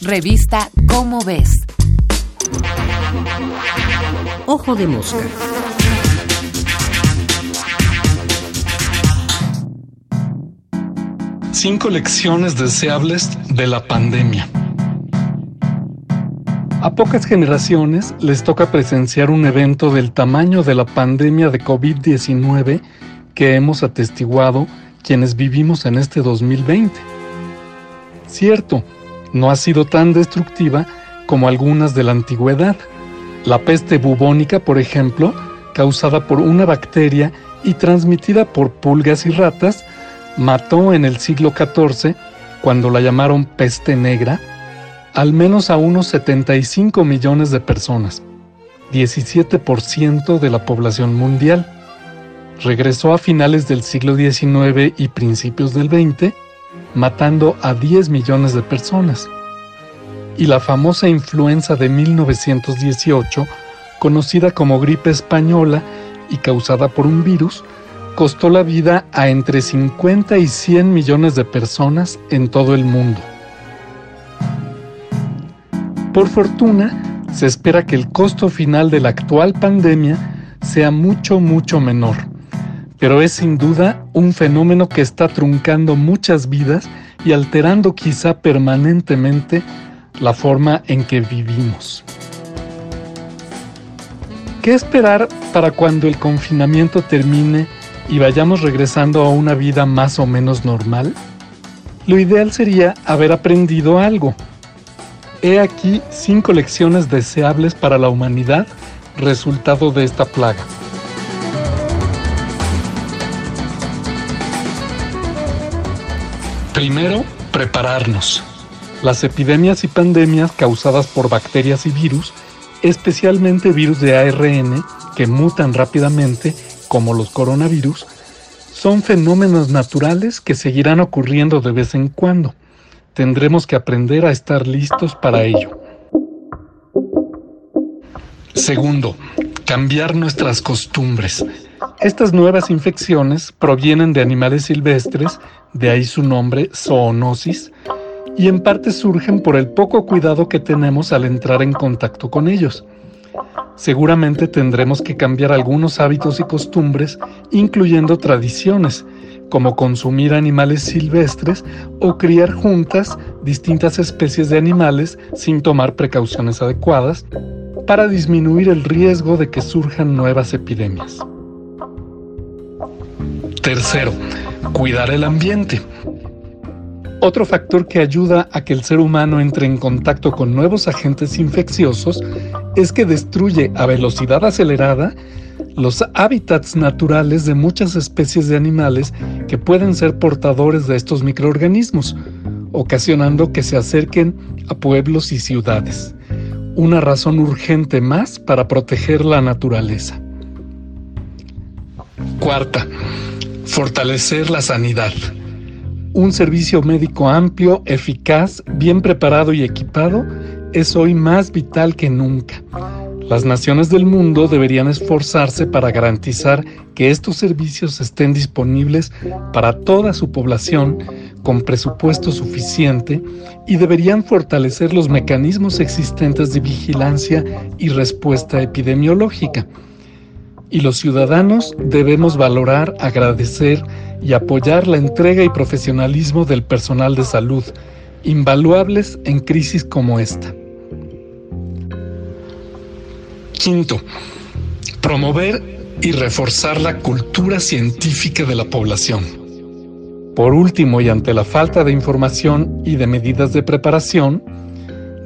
Revista Cómo ves. Ojo de mosca. Cinco lecciones deseables de la pandemia. A pocas generaciones les toca presenciar un evento del tamaño de la pandemia de COVID-19 que hemos atestiguado quienes vivimos en este 2020. Cierto, no ha sido tan destructiva como algunas de la antigüedad. La peste bubónica, por ejemplo, causada por una bacteria y transmitida por pulgas y ratas, mató en el siglo XIV, cuando la llamaron peste negra, al menos a unos 75 millones de personas, 17% de la población mundial. Regresó a finales del siglo XIX y principios del XX, matando a 10 millones de personas. Y la famosa influenza de 1918, conocida como gripe española y causada por un virus, costó la vida a entre 50 y 100 millones de personas en todo el mundo. Por fortuna, se espera que el costo final de la actual pandemia sea mucho, mucho menor. Pero es sin duda un fenómeno que está truncando muchas vidas y alterando quizá permanentemente la forma en que vivimos. ¿Qué esperar para cuando el confinamiento termine y vayamos regresando a una vida más o menos normal? Lo ideal sería haber aprendido algo, He aquí cinco lecciones deseables para la humanidad resultado de esta plaga. Primero, prepararnos. Las epidemias y pandemias causadas por bacterias y virus, especialmente virus de ARN que mutan rápidamente, como los coronavirus, son fenómenos naturales que seguirán ocurriendo de vez en cuando tendremos que aprender a estar listos para ello. Segundo, cambiar nuestras costumbres. Estas nuevas infecciones provienen de animales silvestres, de ahí su nombre zoonosis, y en parte surgen por el poco cuidado que tenemos al entrar en contacto con ellos. Seguramente tendremos que cambiar algunos hábitos y costumbres, incluyendo tradiciones, como consumir animales silvestres o criar juntas distintas especies de animales sin tomar precauciones adecuadas para disminuir el riesgo de que surjan nuevas epidemias. Tercero, cuidar el ambiente. Otro factor que ayuda a que el ser humano entre en contacto con nuevos agentes infecciosos es que destruye a velocidad acelerada los hábitats naturales de muchas especies de animales que pueden ser portadores de estos microorganismos, ocasionando que se acerquen a pueblos y ciudades. Una razón urgente más para proteger la naturaleza. Cuarta, fortalecer la sanidad. Un servicio médico amplio, eficaz, bien preparado y equipado es hoy más vital que nunca las naciones del mundo deberían esforzarse para garantizar que estos servicios estén disponibles para toda su población con presupuesto suficiente y deberían fortalecer los mecanismos existentes de vigilancia y respuesta epidemiológica. Y los ciudadanos debemos valorar, agradecer y apoyar la entrega y profesionalismo del personal de salud, invaluables en crisis como esta. Quinto, promover y reforzar la cultura científica de la población. Por último, y ante la falta de información y de medidas de preparación,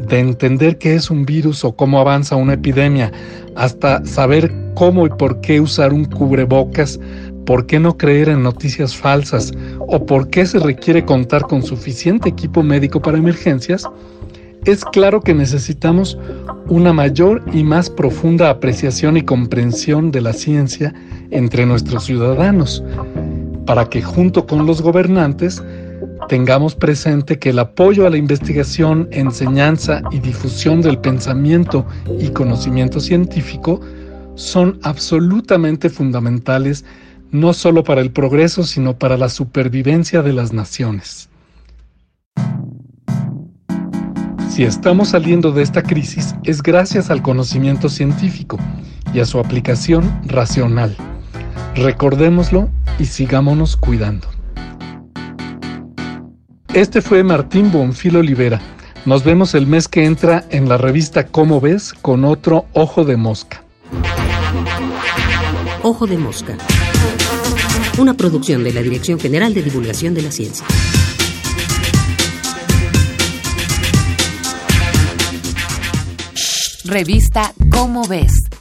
de entender qué es un virus o cómo avanza una epidemia, hasta saber cómo y por qué usar un cubrebocas, por qué no creer en noticias falsas o por qué se requiere contar con suficiente equipo médico para emergencias, es claro que necesitamos una mayor y más profunda apreciación y comprensión de la ciencia entre nuestros ciudadanos, para que junto con los gobernantes tengamos presente que el apoyo a la investigación, enseñanza y difusión del pensamiento y conocimiento científico son absolutamente fundamentales no solo para el progreso, sino para la supervivencia de las naciones. Si estamos saliendo de esta crisis es gracias al conocimiento científico y a su aplicación racional. Recordémoslo y sigámonos cuidando. Este fue Martín Bonfil Olivera. Nos vemos el mes que entra en la revista Cómo ves con otro Ojo de Mosca. Ojo de Mosca. Una producción de la Dirección General de Divulgación de la Ciencia. Revista Cómo ves.